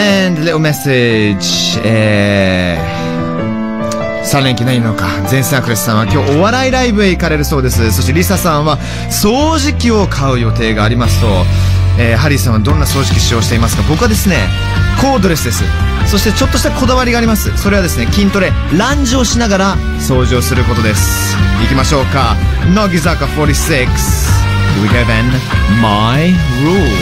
and little message えー、3連休何のか。前線アクレスさんは今日お笑いライブへ行かれるそうです。そしてリサさんは掃除機を買う予定がありますと、えー、ハリーさんはどんな掃除機使用していますか？僕はですねコードレスです。そしてちょっとしたこだわりがあります。それはですね筋トレランジをしながら掃除をすることです。いきましょうか。乃木坂46 Here we go then My Rule?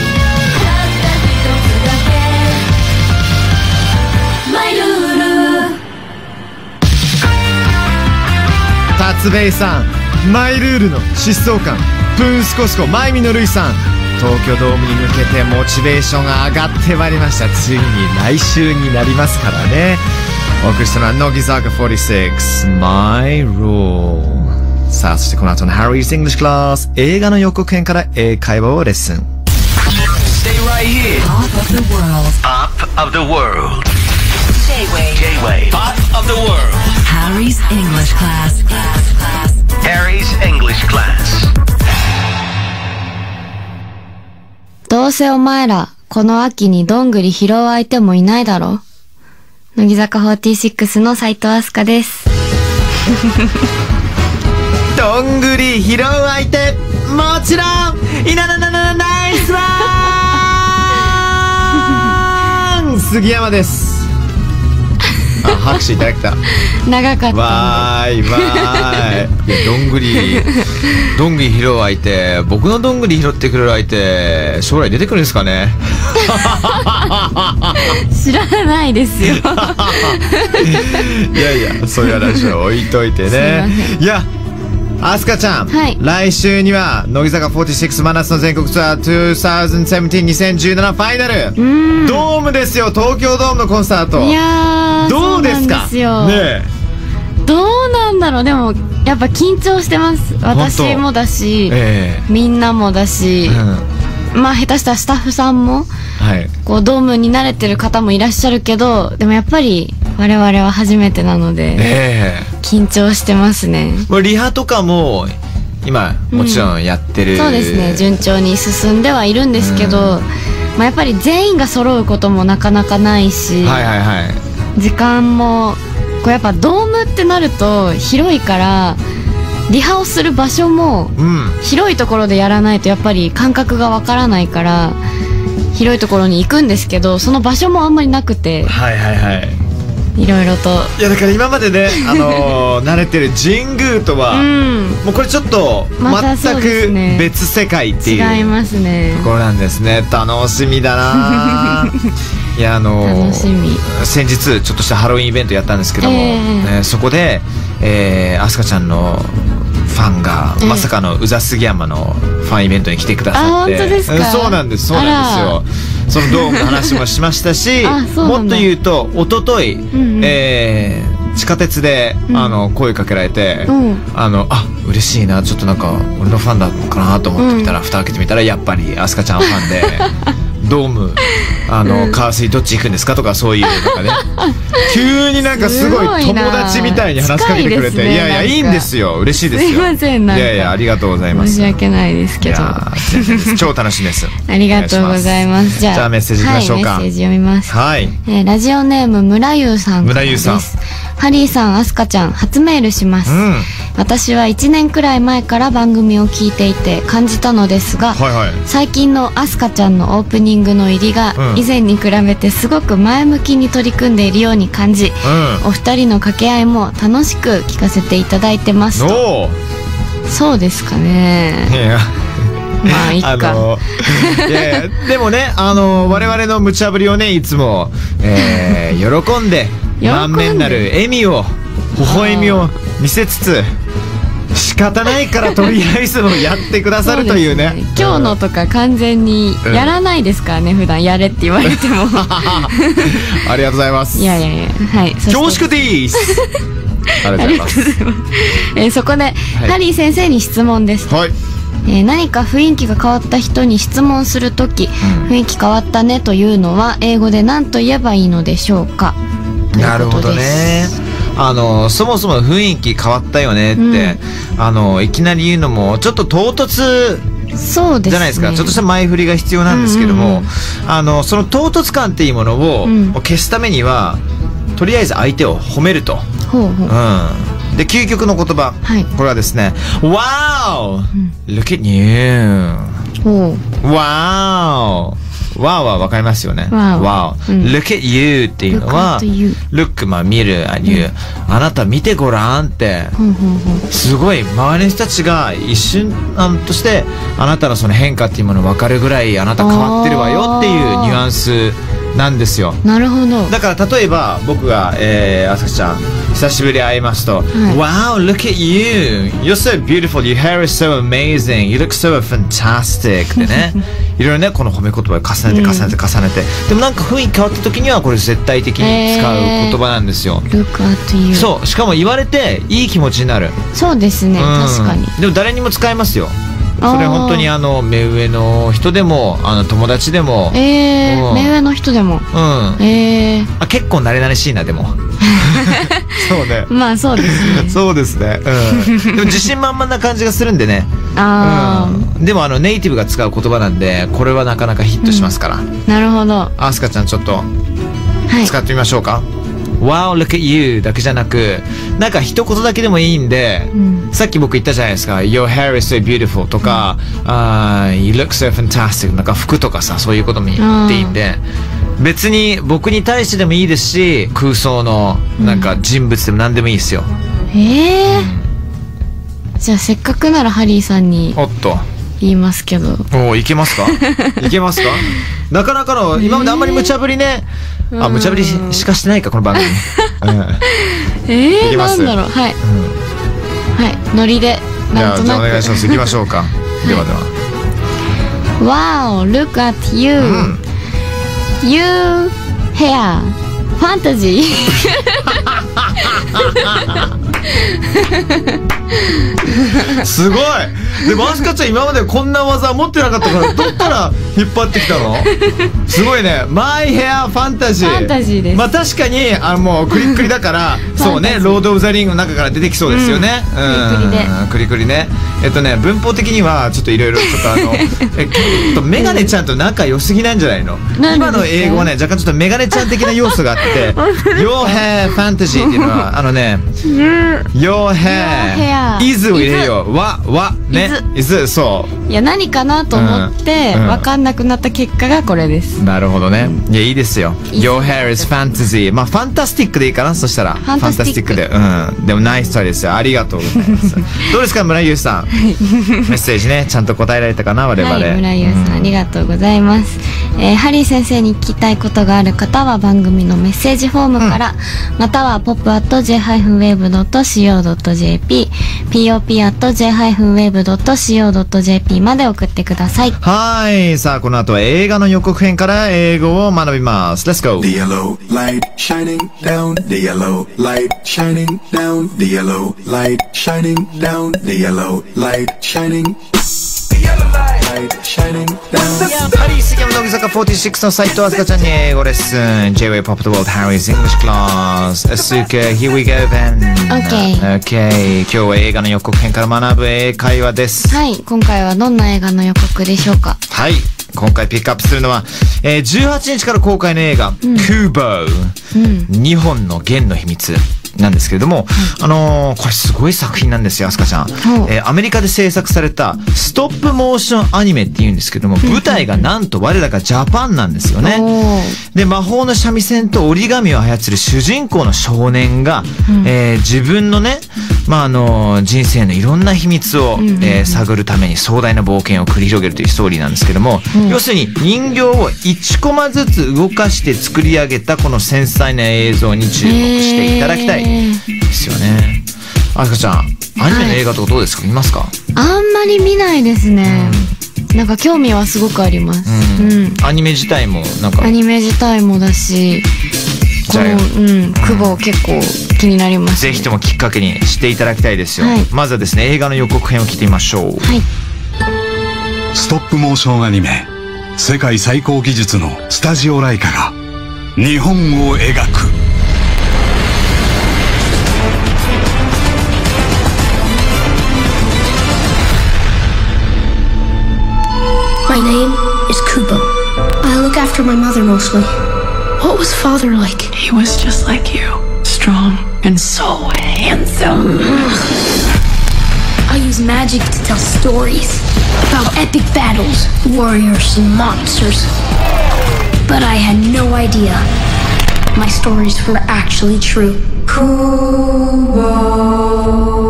達兵衛さんマイルールの疾走感プンスコスコマイミのルイさん東京ドームに向けてモチベーションが上がってまいりましたついに来週になりますからねお送りしたのは乃木坂46 My Rule さあそしてこの後の Harry's English Class 映画の予告編から英会話をレッスン Stay right here. Top of the world. Pop of the world. J-Way. J-Way. Pop of the world. Harry's English class. class, class. Harry's English class. どうせお前ら、この秋にどんぐり拾う相手もいないだろ乃木坂46の斉藤飛鳥です。どんぐり拾う相手もちろんいななななナイスワン 杉山ですあ拍手いただけた。長かった。わーいわーい。いやどんぐりどんぐり拾う相手僕のどんぐり拾ってくれる相手将来出てくるんですかね？知らないですよ。いやいやそういう話は置いといてね。いやアスカちゃん、はい。来週には乃木坂46真夏の全国ツアー2017-2017ファイナル。うん。ドームですよ東京ドームのコンサート。いやー、どうですか？ねどうなんだろう？でも、やっぱ緊張してます。私もだし、ええ。みんなもだしえ、うん。まあ下手したらスタッフさんも、はい。こうドームに慣れてる方もいらっしゃるけど、でもやっぱり我々は初めてなので、ええ緊張してますね。もうリハとかも今もちろんやってる、そうですね。順調に進んではいるんですけど、まあ、やっぱり全員が揃うこともなかなかないし、はいはいはい。時間もこうやっぱドームってなると広いからリハをする場所もうん。広いところでやらないとやっぱり感覚がわからないから広いところに行くんですけどその場所もあんまりなくて。はいはいはいいろいろと。いやだから今までね あのー慣れてる神宮とは、うん。もうこれちょっと全く別世界っていう違いますね。ところなんですね。楽しみだな。いやあのー先日ちょっとしたハロウィンイベントやったんですけども、ええ。ねそこで、えー、アスカちゃんのファンが、ええ。まさかの宇佐杉山のファンイベントに来てくださって。そうなんですそうなんですよ。そのドームの話もしましたし もっと言うと一昨日、んうん。えー地下鉄で、うん。あの声かけられて、うん。あのあ嬉しいなちょっとなんか俺のファンだったのかなと思ってみたら、蓋開けてみたらやっぱりアスカちゃんファンで ドームあの、カースイどっち行くんですかとかそういうなんかね。急になんかすごい友達みたいに話しかけてくれて、ねいやいやいいんですよ。嬉しいですよ。すいませんなんか。いやいやありがとうございます。申し訳ないですけど。超楽しみです。ありがとうございます。じゃあ、メッセージいきましょうか。はい、メッセージ読みます。はい。えーラジオネーム村優さん。村優さん。ハリーさん、アスカちゃん、初メールします。うん。私は1年くらい前から番組を聞いていて感じたのですが、はいはい最近のアスカちゃんのオープニングの入りがうん以前に比べてすごく前向きに取り組んでいるように感じ、うんお二人の掛け合いも楽しく聞かせていただいてますと。そうですかね。まあ、いっか。あのいやいやでもねあの我々の無茶ぶりをねいつも、えー 喜んで喜んで満面なる笑みを微笑みを見せつつ仕方ないからとりあえずもやってくださるというね。そです今日のとか完全にやらないですからね、普段やれって言われても。ありがとうございます。いやいやいやはい恐縮です。ありがとうございます。えーそこで、ハリー先生に質問です、はい。えー何か雰囲気が変わった人に質問するとき、うん。雰囲気変わったねというのは英語で何と言えばいいのでしょうか？なるほどねあのそもそも雰囲気変わったよねって、あのいきなり言うのもちょっと唐突そうですね。じゃないですか。ちょっとした前振りが必要なんですけども、あの、その唐突感っていうものをうん消すためには、とりあえず相手を褒めると。ほうほう。うん。で、究極の言葉。はいこれはですね、Wow! Look at you! ほう。Wow! Wow はわかりますよね。うん。Look at you っていうのは Look まあ見る、あ you、あなた見てごらんって。すごい。周りの人たちが一瞬あのとしてあなたのその変化っていうもの分かるぐらいあなた変わってるわよっていうニュアンスなんですよ。なるほど。だから例えば僕が、えー、あさきちゃん久しぶりに会いますと、Wow look at you. You're so beautiful. Your hair is so amazing. You look so fantastic. でね。いろいろねこの褒め言葉を重ねて重ねて重ねて、でもなんか雰囲気変わった時にはこれ絶対的に使う言葉なんですよ、Look at you. そうしかも言われていい気持ちになる。そうですね。うん。確かに。でも誰にも使えますよ。それ本当にあの目上の人でもあの友達でも。えー、うん。目上の人でも。うん。えー、あ結構慣れ慣れしいなでも そうね。まあそうですね。そうですね。うん。でも自信満々な感じがするんでね。あうん。でもあのネイティブが使う言葉なんでこれはなかなかヒットしますから、ー、なるほど。アスカちゃんちょっとはい。使ってみましょうか、Wow, look at you だけじゃなく、なんか一言だけでもいいんで、ん。さっき僕言ったじゃないですか、Your hair is so beautiful とか、あー You look so fantastic なんか服とかさ、そういうことも言っていいんで、別に僕に対してでもいいですし、空想のなんか人物でも何でもいいですよ。えー、じゃあせっかくならハリーさんにおっと。言いますけど。おいけますか？いけますか？なかなかの、今まであんまり無茶ぶりね、あ、無茶ぶりししかしてないか、この番組。う んえー、いきます？なんだろう？はい。はい。ノリで。じゃあ、なんとなく。じゃあお願いします。行きましょうか。ではでは。Wow, look at you. ん You hair. Fantasy. すごいでもアスカちゃん今までこんな技持ってなかったから どっから引っ張ってきたの？すごいね。マイヘアファンタジーファンタジーです。まあ確かにあのもうクリックリだから そうねロード・オブ・ザ・リングの中から出てきそうですよね、うん、クリクリでクリね。えっとね文法的にはちょっといろいろちょっとあの えっとメガネちゃんと仲良すぎなんじゃないの？今の英語はね若干ちょっとメガネちゃん的な要素があって「Your hair fantasy」っていうのはあのね「Your hair is」を入れよ。う「わ」「わ」ね「is」そういや、何かなと思って、うんうんわかんなくなった結果がこれです。なるほどね。いや、いいですよ。いい Your hair is fantasy. まあ、ファンタスティックでいいかなそしたら。ファンタスティックで。うん。でも、ナイストライですよ。ありがとうございます。どうですか、村優さん？メッセージね、ちゃんと答えられたかな我々。はい、村優さん、ありがとうございます。えーハリー先生に聞きたいことがある方は番組のメッセージフォームから、または pop.j-wave.co.jp、pop.j-wave.co.jp まで送ってください。はい。さあ、この後は映画の予告編から英語を学びます。Let's go! The yellow light shining down, the yellow light shining down, the yellow light shining down, the yellow light shining. The yellow light ー杉山乃木坂46の斉藤飛鳥ちゃんに英語レッスン J-Way Pop the World Harry's English Class Asuka here we go then. Okay. Okay. 今日は映画の予告編から学ぶ英会話です。はい、今回はどんな映画の予告でしょうか？はい。今回ピックアップするのは、えー18日から公開の映画、クーボー、日本の弦の秘密。なんですけれども、あのーこれすごい作品なんですよ、アスカちゃん。えーアメリカで制作されたストップモーションアニメって言うんですけども、舞台がなんと我らがジャパンなんですよね。で、魔法の三味線と折り紙を操る主人公の少年が、えー自分のね、まあ、あの、人生のいろんな秘密を、えー探るために壮大な冒険を繰り広げるというストーリーなんですけども、要するに人形を1コマずつ動かして作り上げたこの繊細な映像に注目していただきたい。ですよね。あすかちゃん、アニメの映画とかどうですか？見ますか？あんまり見ないですね。なんか興味はすごくあります。うん。アニメ自体もなんかアニメ自体もだし、この、うん、久保結構気になります。ぜひともきっかけにしていただきたいですよ。はいまずはですね、映画の予告編を聞いてみましょう。はい。ストップモーションアニメ世界最高技術のスタジオライカが日本を描く My name is Kubo. I look after my mother mostly. What was father like? He was just like you. Strong and so handsome. I use magic to tell stories about epic battles, warriors, and monsters. But I had no idea my stories were actually true.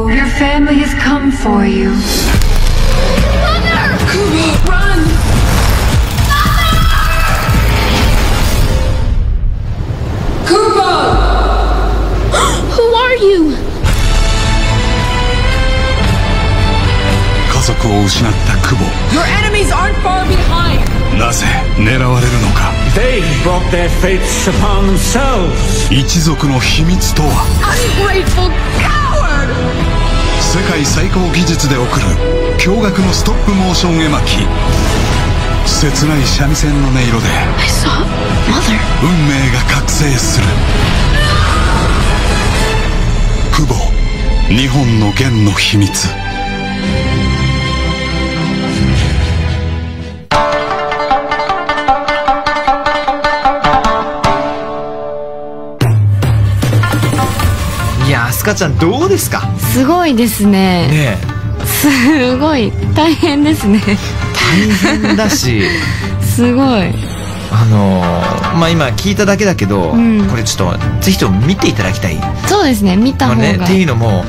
Your family has come for you. 失った久保 Your enemies aren't far behind. なぜ狙われるのか They brought their fates upon themselves. 一族の秘密とは Ungrateful coward! 世界最高技術で送る驚愕のストップモーション絵巻切ない三味線の音色で.運命が覚醒する久保日本の弦の秘密いや、アスカちゃんどうですか？すごいですね。ねすごい。大変ですね。え大変だし、すごい。あのーまあ、今聞いただけだけど、うんこれちょっとぜひとも見ていただきたい。そうですね。見た方が。ね、っていうのも、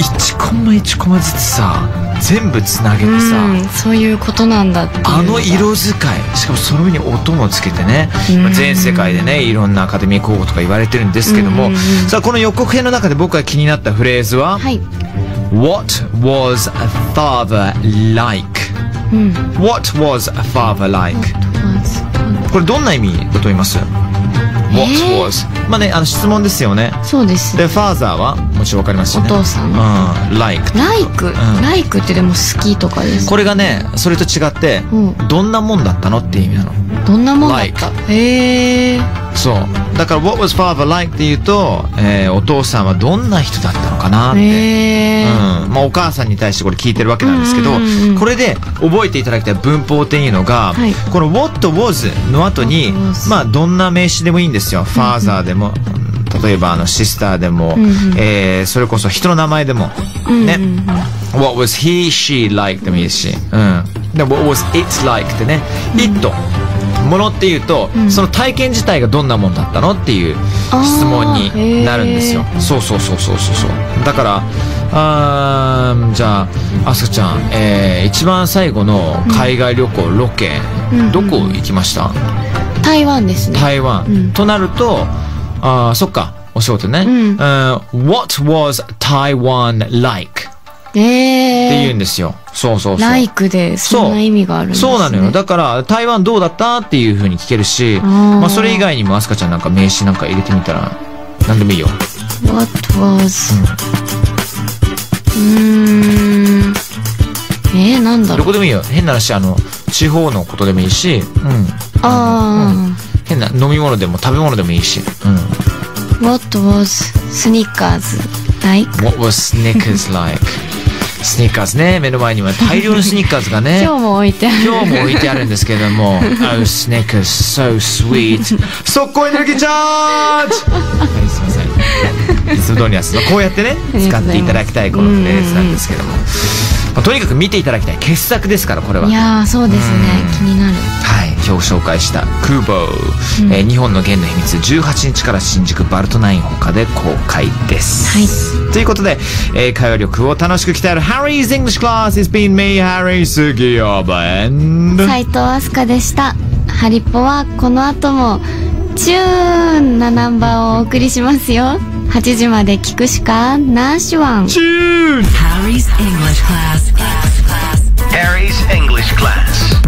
1コマ1コマずつさ、全部つなげてさ、うん、そういうことなんだっていうあの色使いしかもその上に音もつけてね、うんまあ全世界でねいろんなアカデミー候補とか言われてるんですけども、うんうんうんさあこの予告編の中で僕が気になったフレーズは「はい。What was a father like?」うん。What was a father like? これどんな意味だと思います？?What ー was? まあね、あの質問ですよね。そうです。で、father は？もちろんわかりますよね。お父さんうん。like。ライク、んライクってでも好きとかです。これがね、それと違って、うんどんなもんだったのっていう意味なの。どんなもんだった？へえ。そう。だから、what was father like っていうと、えーお父さんはどんな人だったのかなって。うん。まあ、お母さんに対してこれ聞いてるわけなんですけど、うんうんうんうんこれで覚えていただきたい文法っていうのが、はいこの what was の後にまあ、どんな名詞でもいいんですよ。father でも、うん例えば、あの、シスターでも、んうんえーそれこそ人の名前でも、ね。what was he, she like でもいいし、うん。で、what was it like ってね、it。ものっていうと、その体験自体がどんなもんだったのっていう質問になるんですよ。そうそうそうそうそうそう。だから、あーじゃあ、あすかちゃん、えー一番最後の海外旅行、ロケ、どこ行きました、台湾ですね。台湾、うんとなると、あーそっか、お仕事ね。んうん What was Taiwan like? って言うんええ。ですよ。そうそうそう。ライクでそんな意味があるんですね。そうなのよ。だから、台湾どうだったっていう風に聞けるし、ーまあ、それ以外にも、アスカちゃんなんか名詞なんか入れてみたら、なんでもいいよ。What was うーん。えー、なんだどろう。こでもいいよ。変な話、あの、地方のことでもいいし、うん。あ変な飲み物でも食べ物でもいいし、うん。あ。What was Snickers like? What was Snickers like? スニッカーズね。目の前には大量のスニッカーズがね。今日も置いてある。今日も置いてあるんですけれども Oh, Snickers, so sweet 速攻エネルギーチャージはい、すいませんいつも通りですこうやってね使っていただきたいこのフレーズなんですけども、まあとにかく見ていただきたい傑作ですからこれはいやー、そうですね。気になる。紹介した「クーボー」えー日本の弦の秘密18日から新宿バルトナイン他で公開です。はいということで、えー会話力を楽しく鍛える Harry's English Class is been me, Harry Sugiyaba and 斉藤飛鳥でした。ハリポはこの後もチューンなナンバーをお送りしますよ。8時まで聞くしかなしワン。Tune! Harry's English class. class, class. Harry's English class.